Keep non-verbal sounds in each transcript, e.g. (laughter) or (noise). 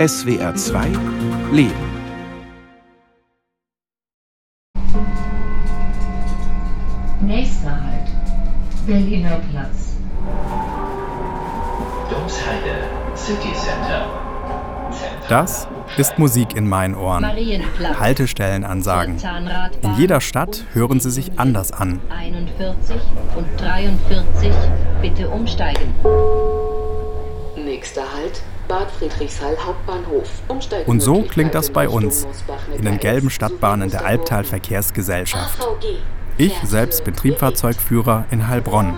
SWR 2 Leben. Nächster Halt. Berliner Platz. Domsheide City Center. Das ist Musik in meinen Ohren. Haltestellenansagen. In jeder Stadt hören sie sich anders an. 41 und 43 bitte umsteigen. Nächster Halt, Und so klingt das bei uns, in den gelben Stadtbahnen der sowie Albtal Musterhof. Verkehrsgesellschaft. AVG. Ich selbst bin Triebfahrzeugführer in Heilbronn.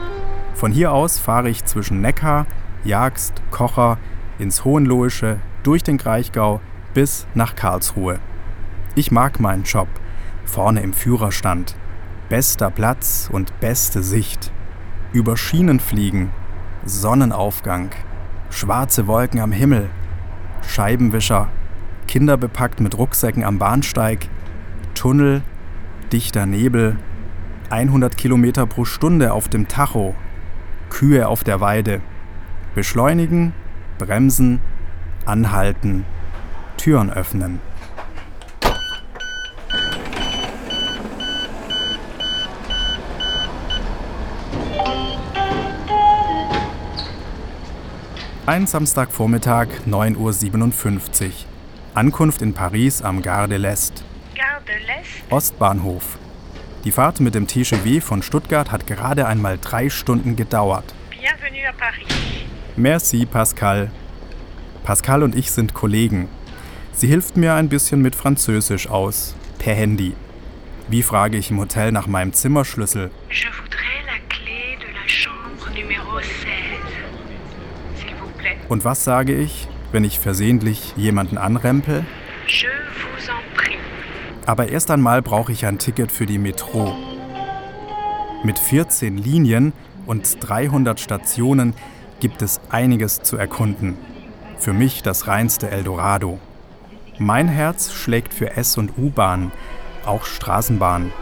Von hier aus fahre ich zwischen Neckar, Jagst, Kocher, ins Hohenlohische, durch den Kraichgau bis nach Karlsruhe. Ich mag meinen Job. Vorne im Führerstand. Bester Platz und beste Sicht. Über Schienen fliegen. Sonnenaufgang. Schwarze Wolken am Himmel. Scheibenwischer. Kinder bepackt mit Rucksäcken am Bahnsteig. Tunnel. Dichter Nebel. 100 Kilometer pro Stunde auf dem Tacho. Kühe auf der Weide. Beschleunigen, bremsen, anhalten, Türen öffnen. Ein Samstagvormittag, 9.57 Uhr. Ankunft in Paris am Gare de l'Est. Gare de l'Est, Ostbahnhof. Die Fahrt mit dem TGV von Stuttgart hat gerade einmal drei Stunden gedauert. bienvenue à Paris. Merci, Pascal. Pascal und ich sind Kollegen. Sie hilft mir ein bisschen mit Französisch aus, per Handy. Wie frage ich im Hotel nach meinem Zimmerschlüssel? Je voudrais Und was sage ich, wenn ich versehentlich jemanden anrempel? Je vous en prie. Aber erst einmal brauche ich ein Ticket für die Metro. Mit 14 Linien und 300 Stationen gibt es einiges zu erkunden. Für mich das reinste Eldorado. Mein Herz schlägt für S- und U-Bahn, auch Straßenbahn.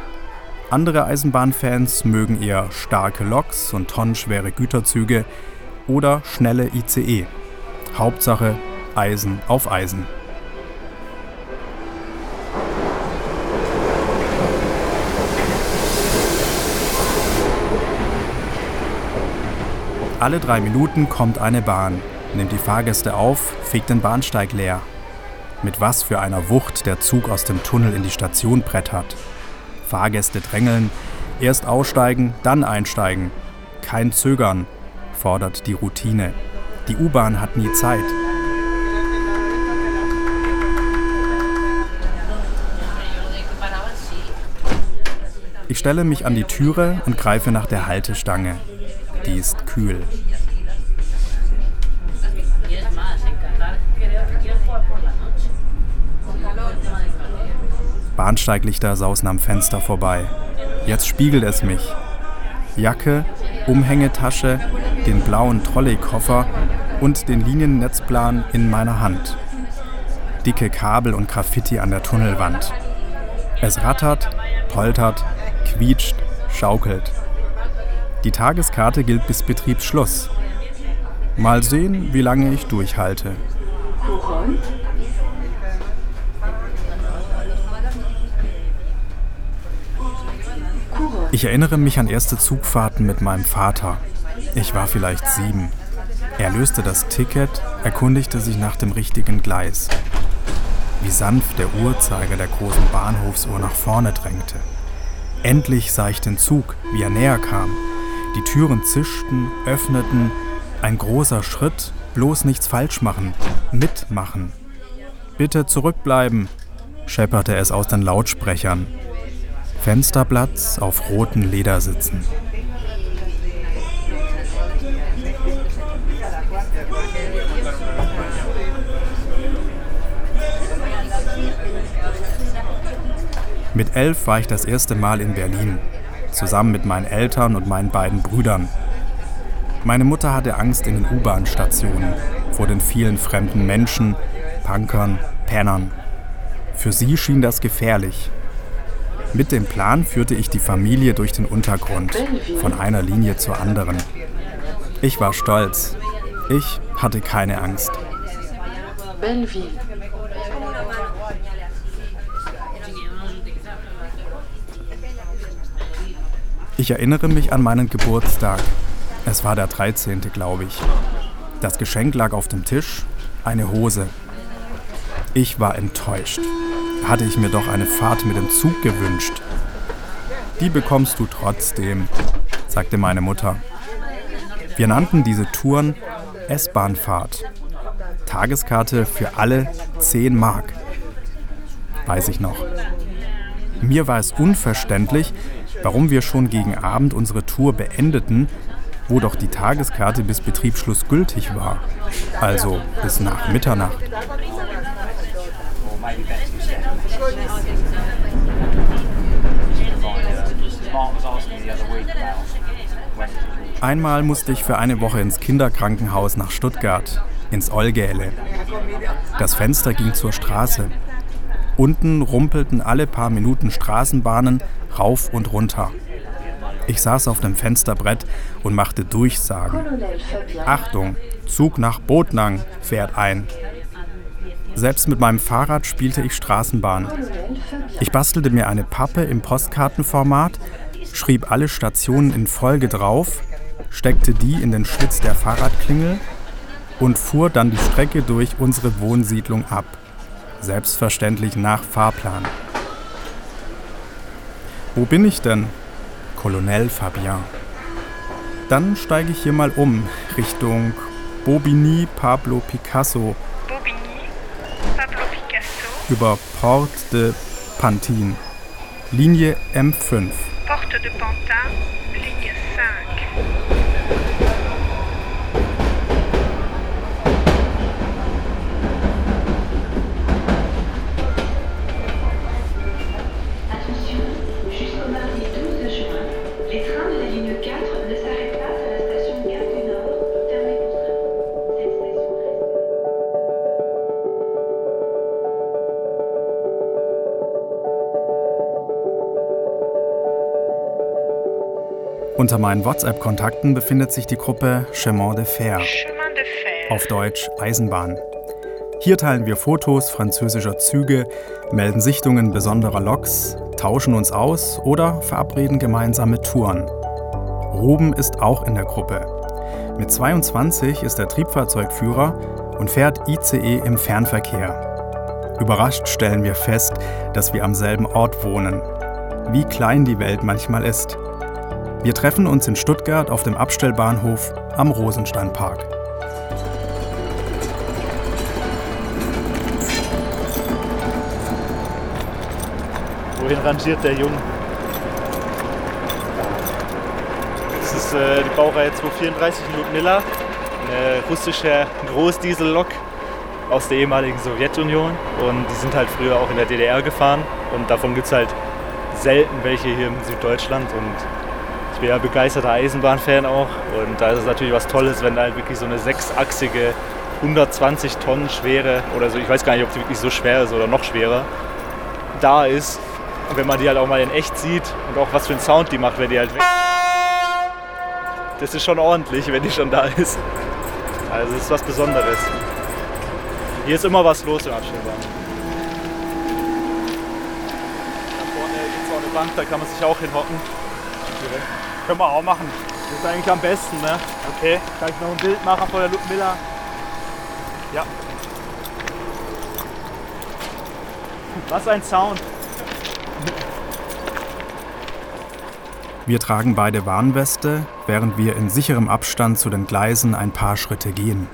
Andere Eisenbahnfans mögen eher starke Loks und tonnenschwere Güterzüge oder schnelle ICE. Hauptsache Eisen auf Eisen. Alle drei Minuten kommt eine Bahn, nimmt die Fahrgäste auf, fegt den Bahnsteig leer. Mit was für einer Wucht der Zug aus dem Tunnel in die Station brettert. Fahrgäste drängeln, erst aussteigen, dann einsteigen. Kein Zögern, fordert die Routine. Die U-Bahn hat nie Zeit. Ich stelle mich an die Türe und greife nach der Haltestange. Die ist kühl. Bahnsteiglichter sausen am Fenster vorbei. Jetzt spiegelt es mich. Jacke, Umhängetasche, den blauen Trolleykoffer und den Liniennetzplan in meiner Hand. Dicke Kabel und Graffiti an der Tunnelwand. Es rattert, poltert, quietscht, schaukelt. Die Tageskarte gilt bis Betriebsschluss. Mal sehen, wie lange ich durchhalte. Ich erinnere mich an erste Zugfahrten mit meinem Vater. Ich war vielleicht sieben. Er löste das Ticket, erkundigte sich nach dem richtigen Gleis. Wie sanft der Uhrzeiger der großen Bahnhofsuhr nach vorne drängte. Endlich sah ich den Zug, wie er näher kam. Die Türen zischten, öffneten. Ein großer Schritt, bloß nichts falsch machen, mitmachen. Bitte zurückbleiben, schepperte es aus den Lautsprechern. Fensterplatz auf roten Ledersitzen. Mit elf war ich das erste Mal in Berlin, zusammen mit meinen Eltern und meinen beiden Brüdern. Meine Mutter hatte Angst in den U-Bahn-Stationen, vor den vielen fremden Menschen, Punkern, Pennern. Für sie schien das gefährlich. Mit dem Plan führte ich die Familie durch den Untergrund, von einer Linie zur anderen. Ich war stolz. Ich hatte keine Angst. Belleville. Ich erinnere mich an meinen Geburtstag. Es war der 13. glaube ich. Das Geschenk lag auf dem Tisch, eine Hose. Ich war enttäuscht. Hatte ich mir doch eine Fahrt mit dem Zug gewünscht. Die bekommst du trotzdem, sagte meine Mutter. Wir nannten diese Touren S-Bahnfahrt. Tageskarte für alle 10 Mark. Weiß ich noch. Mir war es unverständlich, warum wir schon gegen Abend unsere Tour beendeten, wo doch die Tageskarte bis Betriebsschluss gültig war. Also bis nach Mitternacht. Einmal musste ich für eine Woche ins Kinderkrankenhaus nach Stuttgart, ins Olgäle. Das Fenster ging zur Straße. Unten rumpelten alle paar Minuten Straßenbahnen rauf und runter. Ich saß auf dem Fensterbrett und machte Durchsagen. Achtung, Zug nach Botnang fährt ein. Selbst mit meinem Fahrrad spielte ich Straßenbahn. Ich bastelte mir eine Pappe im Postkartenformat, schrieb alle Stationen in Folge drauf, steckte die in den Schlitz der Fahrradklingel und fuhr dann die Strecke durch unsere Wohnsiedlung ab. Selbstverständlich nach Fahrplan. Wo bin ich denn? Colonel Fabien. Dann steige ich hier mal um, Richtung Bobigny Pablo Picasso. Bobigny, Pablo Picasso, Über Port de Pantin. Linie M5. Porte de Pantin, Unter meinen WhatsApp-Kontakten befindet sich die Gruppe Chemin de Fer, Chemin de fer. auf Deutsch Eisenbahn. Hier teilen wir Fotos französischer Züge, melden Sichtungen besonderer Loks, tauschen uns aus oder verabreden gemeinsame Touren. Ruben ist auch in der Gruppe. Mit 22 ist er Triebfahrzeugführer und fährt ICE im Fernverkehr. Überrascht stellen wir fest, dass wir am selben Ort wohnen. Wie klein die Welt manchmal ist. Wir treffen uns in Stuttgart auf dem Abstellbahnhof am Rosensteinpark. Wohin rangiert der Junge? Das ist äh, die Baureihe 234 in Ludmilla, eine russische Großdiesellok aus der ehemaligen Sowjetunion. Und die sind halt früher auch in der DDR gefahren. Und davon gibt es halt selten welche hier in Süddeutschland. Und bin ja begeisterter Eisenbahnfan auch. Und da ist es natürlich was Tolles, wenn da halt wirklich so eine sechsachsige, 120 Tonnen schwere, oder so, ich weiß gar nicht, ob die wirklich so schwer ist oder noch schwerer, da ist. Und wenn man die halt auch mal in echt sieht und auch was für einen Sound die macht, wenn die halt weg. Das ist schon ordentlich, wenn die schon da ist. Also es ist was Besonderes. Hier ist immer was los im Abstellbahn. Da vorne gibt es auch eine Bank, da kann man sich auch hinhocken. Direkt. Können wir auch machen. Das ist eigentlich am besten, ne? Okay. Kann ich noch ein Bild machen von der Ludmilla? Ja. Was ein Sound. Wir tragen beide Warnweste, während wir in sicherem Abstand zu den Gleisen ein paar Schritte gehen.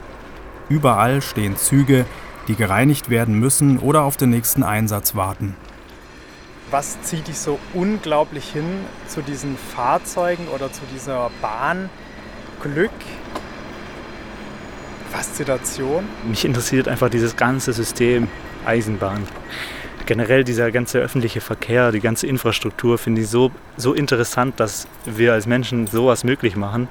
Überall stehen Züge, die gereinigt werden müssen oder auf den nächsten Einsatz warten. Was zieht dich so unglaublich hin zu diesen Fahrzeugen oder zu dieser Bahn? Glück? Faszination? Mich interessiert einfach dieses ganze System Eisenbahn. Generell dieser ganze öffentliche Verkehr, die ganze Infrastruktur finde ich so, so interessant, dass wir als Menschen sowas möglich machen.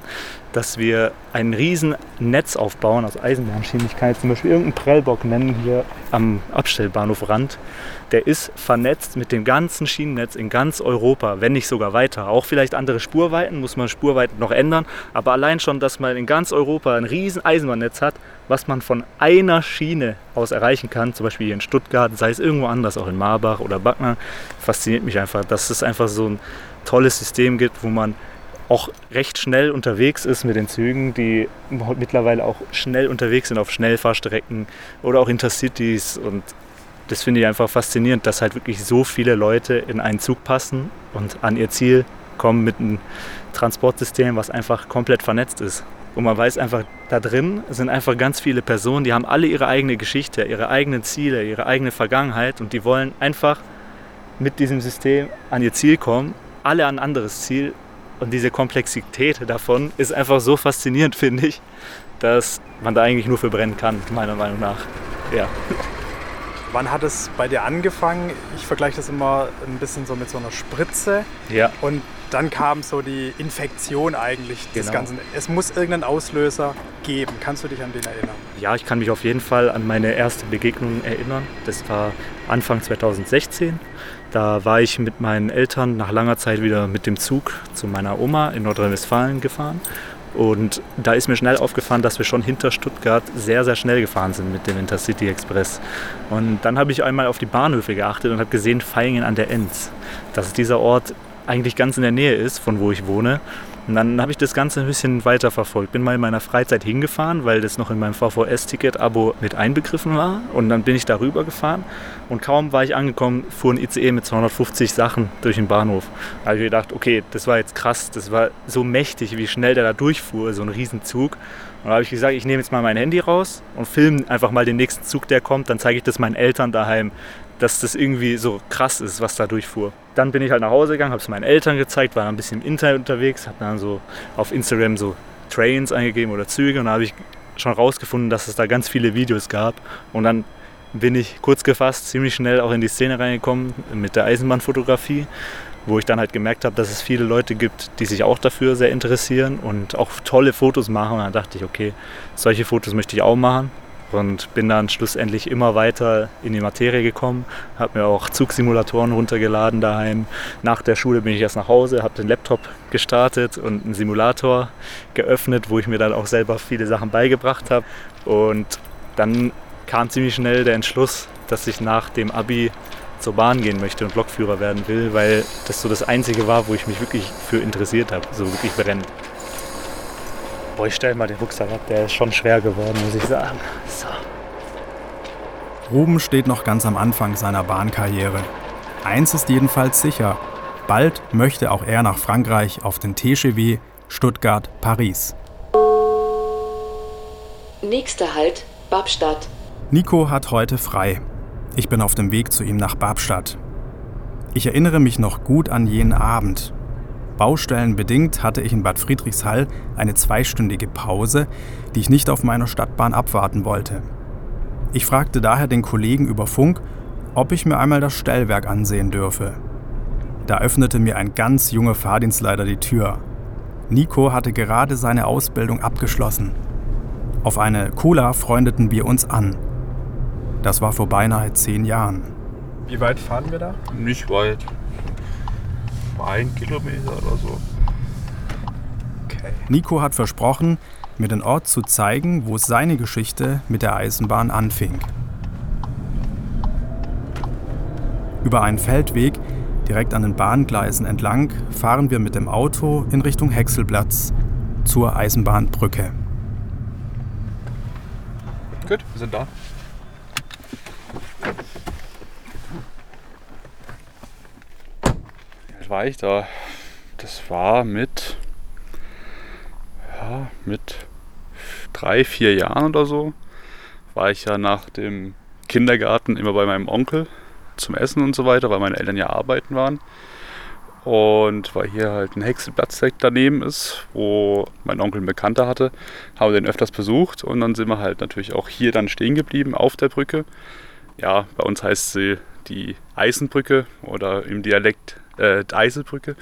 Dass wir ein riesen Netz aufbauen aus Eisenbahnschienen. Kann jetzt zum Beispiel irgendeinen Prellbock nennen hier am Abstellbahnhof Rand. Der ist vernetzt mit dem ganzen Schienennetz in ganz Europa, wenn nicht sogar weiter. Auch vielleicht andere Spurweiten, muss man Spurweiten noch ändern. Aber allein schon, dass man in ganz Europa ein riesen Eisenbahnnetz hat, was man von einer Schiene aus erreichen kann, zum Beispiel hier in Stuttgart, sei es irgendwo anders, auch in Marbach oder Backnang, fasziniert mich einfach, dass es einfach so ein tolles System gibt, wo man auch recht schnell unterwegs ist mit den Zügen, die mittlerweile auch schnell unterwegs sind auf Schnellfahrstrecken oder auch Intercities. Und das finde ich einfach faszinierend, dass halt wirklich so viele Leute in einen Zug passen und an ihr Ziel kommen mit einem Transportsystem, was einfach komplett vernetzt ist. Und man weiß einfach, da drin sind einfach ganz viele Personen, die haben alle ihre eigene Geschichte, ihre eigenen Ziele, ihre eigene Vergangenheit und die wollen einfach mit diesem System an ihr Ziel kommen, alle an ein anderes Ziel und diese Komplexität davon ist einfach so faszinierend, (laughs) finde ich, dass man da eigentlich nur für brennen kann, meiner Meinung nach. Ja. (laughs) Wann hat es bei dir angefangen? Ich vergleiche das immer ein bisschen so mit so einer Spritze. Ja. Und dann kam so die Infektion eigentlich des Genau. Ganzen. Es muss irgendeinen Auslöser geben. Kannst du dich an den erinnern? Ja, ich kann mich auf jeden Fall an meine erste Begegnung erinnern. Das war Anfang 2016. Da war ich mit meinen Eltern nach langer Zeit wieder mit dem Zug zu meiner Oma in Nordrhein-Westfalen gefahren. Und da ist mir schnell aufgefallen, dass wir schon hinter Stuttgart sehr, sehr schnell gefahren sind mit dem Intercity Express. Und dann habe ich einmal auf die Bahnhöfe geachtet und habe gesehen, Vaihingen an der Enz, dass dieser Ort eigentlich ganz in der Nähe ist, von wo ich wohne. Und dann habe ich das Ganze ein bisschen weiter verfolgt. Bin mal in meiner Freizeit hingefahren, weil das noch in meinem VVS-Ticket-Abo mit einbegriffen war. Und dann bin ich darüber gefahren. Und kaum war ich angekommen, fuhr ein ICE mit 250 Sachen durch den Bahnhof. Da habe ich gedacht, okay, das war jetzt krass. Das war so mächtig, wie schnell der da durchfuhr, so ein Riesenzug. Und da habe ich gesagt, ich nehme jetzt mal mein Handy raus und filme einfach mal den nächsten Zug, der kommt. Dann zeige ich das meinen Eltern daheim, dass das irgendwie so krass ist, was da durchfuhr. Dann bin ich halt nach Hause gegangen, habe es meinen Eltern gezeigt, war ein bisschen im Internet unterwegs, habe dann so auf Instagram so Trains eingegeben oder Züge und da habe ich schon rausgefunden, dass es da ganz viele Videos gab. Und dann bin ich kurz gefasst ziemlich schnell auch in die Szene reingekommen mit der Eisenbahnfotografie, wo ich dann halt gemerkt habe, dass es viele Leute gibt, die sich auch dafür sehr interessieren und auch tolle Fotos machen. Und dann dachte ich, okay, solche Fotos möchte ich auch machen und bin dann schlussendlich immer weiter in die Materie gekommen, habe mir auch Zugsimulatoren runtergeladen daheim. Nach der Schule bin ich erst nach Hause, habe den Laptop gestartet und einen Simulator geöffnet, wo ich mir dann auch selber viele Sachen beigebracht habe. Und dann kam ziemlich schnell der Entschluss, dass ich nach dem Abi zur Bahn gehen möchte und Lokführer werden will, weil das so das Einzige war, wo ich mich wirklich für interessiert habe, so wirklich brennend. Boah, ich stelle mal den Rucksack ab, der ist schon schwer geworden, muss ich sagen. So. Ruben steht noch ganz am Anfang seiner Bahnkarriere. Eins ist jedenfalls sicher. Bald möchte auch er nach Frankreich auf den TGV Stuttgart Paris. Nächster Halt, Babstadt. Nico hat heute frei. Ich bin auf dem Weg zu ihm nach Babstadt. Ich erinnere mich noch gut an jenen Abend. Baustellenbedingt hatte ich in Bad Friedrichshall eine zweistündige Pause, die ich nicht auf meiner Stadtbahn abwarten wollte. Ich fragte daher den Kollegen über Funk, ob ich mir einmal das Stellwerk ansehen dürfe. Da öffnete mir ein ganz junger Fahrdienstleiter die Tür. Nico hatte gerade seine Ausbildung abgeschlossen. Auf eine Cola freundeten wir uns an. Das war vor beinahe zehn Jahren. Wie weit fahren wir da? Nicht weit. Ein Kilometer oder so. Okay. Nico hat versprochen, mir den Ort zu zeigen, wo seine Geschichte mit der Eisenbahn anfing. Über einen Feldweg direkt an den Bahngleisen entlang fahren wir mit dem Auto in Richtung Häckselplatz zur Eisenbahnbrücke. Gut, wir sind da. Alt war ich da? Das war mit, ja, mit drei, vier Jahren oder so. War ich ja nach dem Kindergarten immer bei meinem Onkel zum Essen und so weiter, weil meine Eltern ja arbeiten waren. Und weil hier halt ein Hexenplatz direkt daneben ist, wo mein Onkel einen Bekannter hatte, haben wir den öfters besucht und dann sind wir halt natürlich auch hier dann stehen geblieben auf der Brücke. Ja, bei uns heißt sie die Eisenbrücke oder im Dialekt äh, Eiselbrücke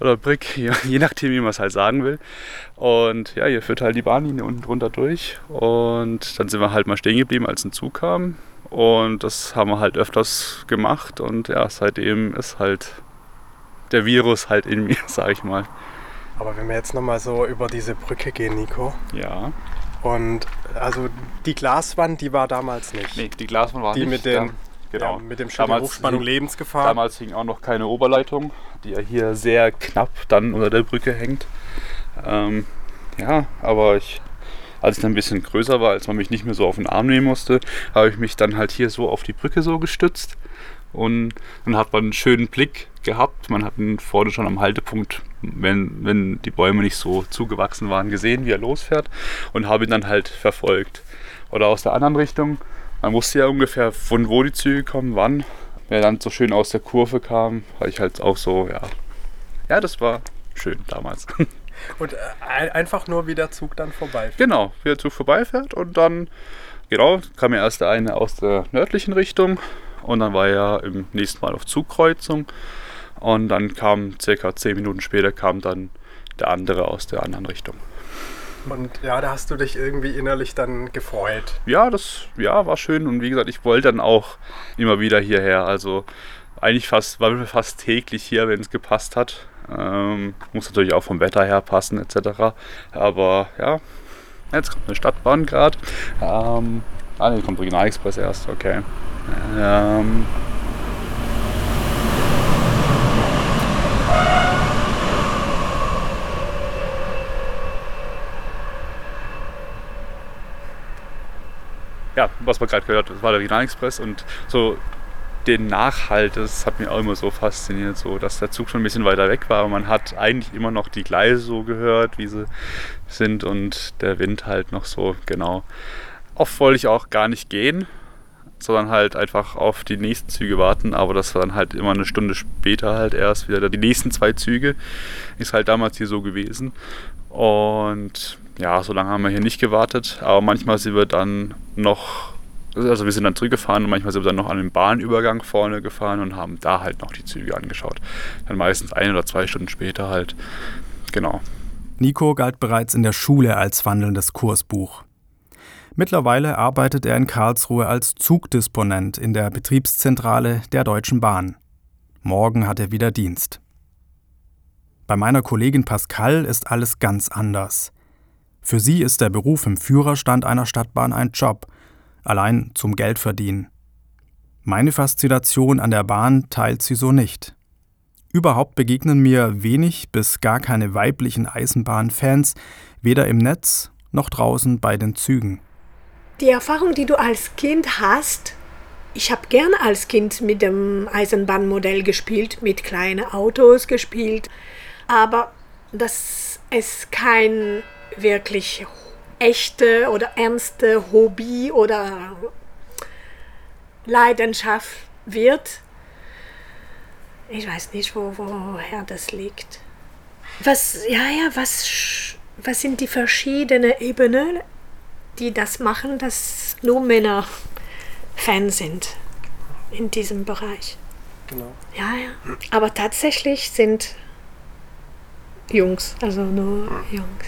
oder Brick, (laughs) je, je nachdem, wie man es halt sagen will. Und ja, hier führt halt die Bahnlinie unten drunter durch. Und dann sind wir halt mal stehen geblieben, als ein Zug kam. Und das haben wir halt öfters gemacht. Und ja, seitdem ist halt der Virus halt in mir, (laughs) sag ich mal. Aber wenn wir jetzt nochmal so über diese Brücke gehen, Nico. Ja. Und also die Glaswand, die war damals nicht. Nee, die Glaswand war die nicht. mit den, da, genau. ja, mit dem Schild Damals Hochspannung hing- Lebensgefahr. Damals hing auch noch keine Oberleitung, die ja hier sehr knapp dann unter der Brücke hängt. Ähm, ja, aber ich, als ich dann ein bisschen größer war, als man mich nicht mehr so auf den Arm nehmen musste, habe ich mich dann halt hier so auf die Brücke so gestützt. Und dann hat man einen schönen Blick gehabt. Man hat ihn vorne schon am Haltepunkt, wenn, wenn die Bäume nicht so zugewachsen waren, gesehen, wie er losfährt und habe ihn dann halt verfolgt. Oder aus der anderen Richtung. Man wusste ja ungefähr, von wo die Züge kommen, wann. Wer dann so schön aus der Kurve kam, war ich halt auch so, ja. Ja, das war schön damals. (laughs) Und äh, ein- einfach nur, wie der Zug dann vorbeifährt. Genau, wie der Zug vorbeifährt und dann, genau, kam ja erst der eine aus der nördlichen Richtung und dann war er im nächsten Mal auf Zugkreuzung und dann kam circa zehn Minuten später kam dann der andere aus der anderen Richtung. Und ja, da hast du dich irgendwie innerlich dann gefreut. Ja, das ja, war schön und wie gesagt, ich wollte dann auch immer wieder hierher. Also eigentlich fast, waren wir fast täglich hier, wenn es gepasst hat. Ähm, muss natürlich auch vom Wetter her passen etc. Aber ja, jetzt kommt eine Stadtbahn gerade. Ähm, ah, nee, kommt Regionalexpress erst, okay. Ähm, ja, was man gerade gehört hat, war der Regionalexpress und so den Nachhalt, das hat mich auch immer so fasziniert, so dass der Zug schon ein bisschen weiter weg war, aber man hat eigentlich immer noch die Gleise so gehört, wie sie sind und der Wind halt noch so, genau. Oft wollte ich auch gar nicht gehen, sondern halt einfach auf die nächsten Züge warten, aber das war dann halt immer eine Stunde später halt erst wieder die nächsten zwei Züge, ist halt damals hier so gewesen und ja, so lange haben wir hier nicht gewartet, aber manchmal sind wir dann noch also wir sind dann zurückgefahren und manchmal sind wir dann noch an den Bahnübergang vorne gefahren und haben da halt noch die Züge angeschaut. Dann meistens ein oder zwei Stunden später halt. Genau. Nico galt bereits in der Schule als wandelndes Kursbuch. Mittlerweile arbeitet er in Karlsruhe als Zugdisponent in der Betriebszentrale der Deutschen Bahn. Morgen hat er wieder Dienst. Bei meiner Kollegin Pascal ist alles ganz anders. Für sie ist der Beruf im Führerstand einer Stadtbahn ein Job, allein zum Geld verdienen. Meine Faszination an der Bahn teilt sie so nicht. Überhaupt begegnen mir wenig bis gar keine weiblichen Eisenbahnfans, weder im Netz noch draußen bei den Zügen. Die Erfahrung, die du als Kind hast, ich habe gerne als Kind mit dem Eisenbahnmodell gespielt, mit kleinen Autos gespielt, aber dass es kein wirklich echte oder ernste Hobby oder Leidenschaft wird. Ich weiß nicht, wo, woher das liegt. Was, ja, ja, was, was sind die verschiedenen Ebenen, die das machen, dass nur Männer Fan sind in diesem Bereich? Genau. Ja, ja. Aber tatsächlich sind Jungs, also nur Jungs.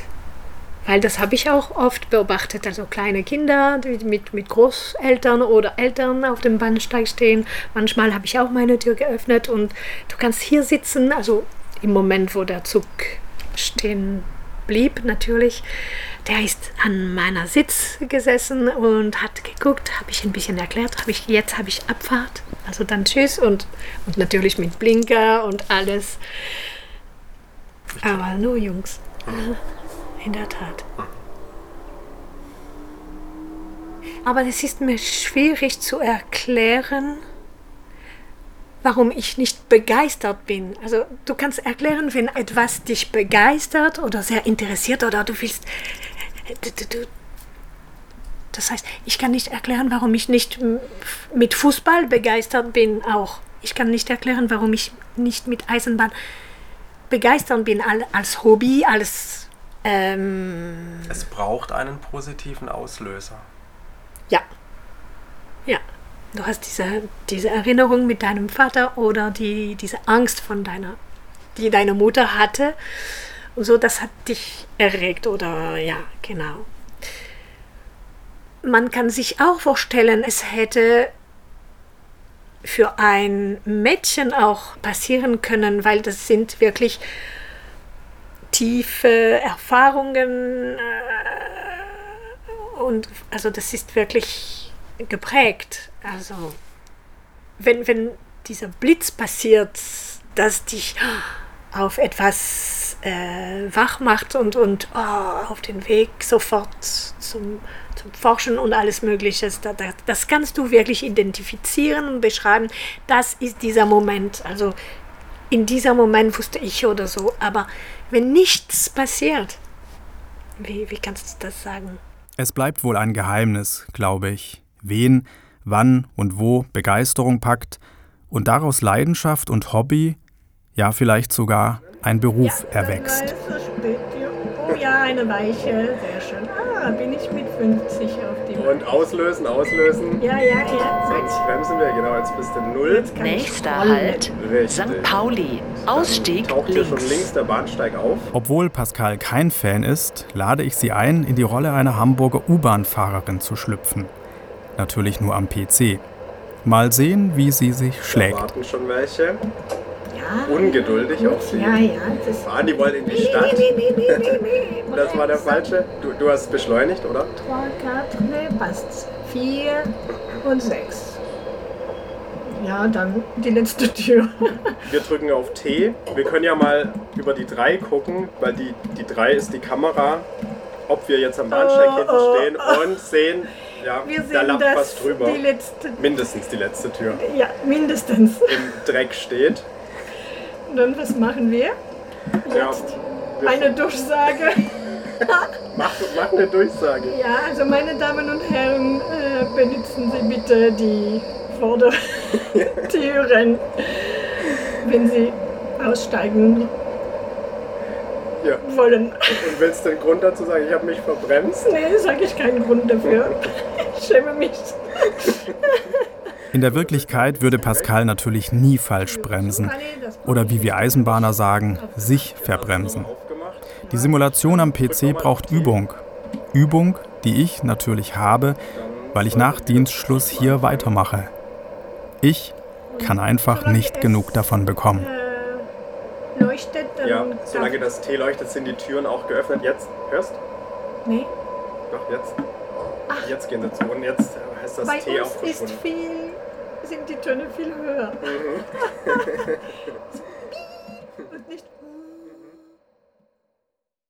Weil das habe ich auch oft beobachtet. Also kleine Kinder mit, mit Großeltern oder Eltern auf dem Bahnsteig stehen. Manchmal habe ich auch meine Tür geöffnet und du kannst hier sitzen. Also im Moment, wo der Zug stehen blieb, natürlich. Der ist an meiner Sitz gesessen und hat geguckt, habe ich ein bisschen erklärt. Hab ich, jetzt habe ich Abfahrt. Also dann Tschüss und, und natürlich mit Blinker und alles. Aber nur Jungs. In der Tat. Aber es ist mir schwierig zu erklären, warum ich nicht begeistert bin. Also du kannst erklären, wenn etwas dich begeistert oder sehr interessiert oder du willst... Das heißt, ich kann nicht erklären, warum ich nicht mit Fußball begeistert bin auch. Ich kann nicht erklären, warum ich nicht mit Eisenbahn begeistert bin al- als Hobby, als... Ähm, Es braucht einen positiven Auslöser. Ja. Ja. du hast diese, diese Erinnerung mit deinem Vater oder die, diese Angst von deiner, die deine Mutter hatte. Und so, das hat dich erregt oder ja, genau. Man kann sich auch vorstellen, es hätte für ein Mädchen auch passieren können, weil das sind wirklich tiefe Erfahrungen äh, und also das ist wirklich geprägt. Also wenn, wenn dieser Blitz passiert, dass dich auf etwas äh, wach macht und, und oh, auf den Weg sofort zum, zum Forschen und alles Mögliche. Das, das, das kannst du wirklich identifizieren und beschreiben. Das ist dieser Moment. Also in dieser Moment wusste ich oder so. Aber wenn nichts passiert, wie, wie kannst du das sagen? Es bleibt wohl ein Geheimnis, glaube ich. Wen, wann und wo Begeisterung packt und daraus Leidenschaft und Hobby, ja vielleicht sogar ein Beruf ja, erwächst. Oh ja, eine Weiche, sehr schön. Ah, bin ich mit 50 auf Und auslösen, auslösen. Ja, ja, ja. Sonst bremsen wir, genau, jetzt bist du null. Nächster Halt, St. Pauli. Ausstieg Taucht hier schon links. links der Bahnsteig auf. Obwohl Pascal kein Fan ist, lade ich sie ein, in die Rolle einer Hamburger U-Bahn-Fahrerin zu schlüpfen. Natürlich nur am PC. Mal sehen, wie sie sich Da schlägt. warten schon welche. Ja. Ungeduldig auf sie. Ja, ja. Das Ah, die wollen in die Stadt. Das war der falsche. Du, du hast beschleunigt, oder? 3, 4, nee, passt. 4 und 6. Ja, dann die letzte Tür. (laughs) Wir drücken auf T. Wir können ja mal über die 3 gucken, weil die, die 3 ist die Kamera, ob wir jetzt am Bahnsteig Oh, hinten oh, stehen und sehen, ja, Wir da sehen lacht das, was drüber. die letzte, Mindestens die letzte Tür. ja, mindestens. Im Dreck steht. Und dann, was machen wir? Ja, Jetzt wir- eine Durchsage. (laughs) Mach, mach eine Durchsage. Ja, also meine Damen und Herren, äh, benutzen Sie bitte die Vordertüren, (laughs) wenn Sie aussteigen Ja. wollen. Und willst du den Grund dazu sagen? Ich habe mich verbremst. Nee, sage ich keinen Grund dafür. (laughs) Ich schäme mich. In der Wirklichkeit würde Pascal natürlich nie falsch bremsen. Oder wie wir Eisenbahner sagen, sich verbremsen. Die Simulation am PC braucht Übung. Übung, die ich natürlich habe, weil ich nach Dienstschluss hier weitermache. Ich kann einfach nicht genug davon bekommen. Leuchtet, dann Ja, solange das T leuchtet, sind die Türen auch geöffnet. Jetzt, hörst? Nee. Doch, jetzt. Jetzt gehen sie zu und jetzt heißt das Bei T auch uns ist verschwunden. viel, sind die Töne viel höher. (laughs)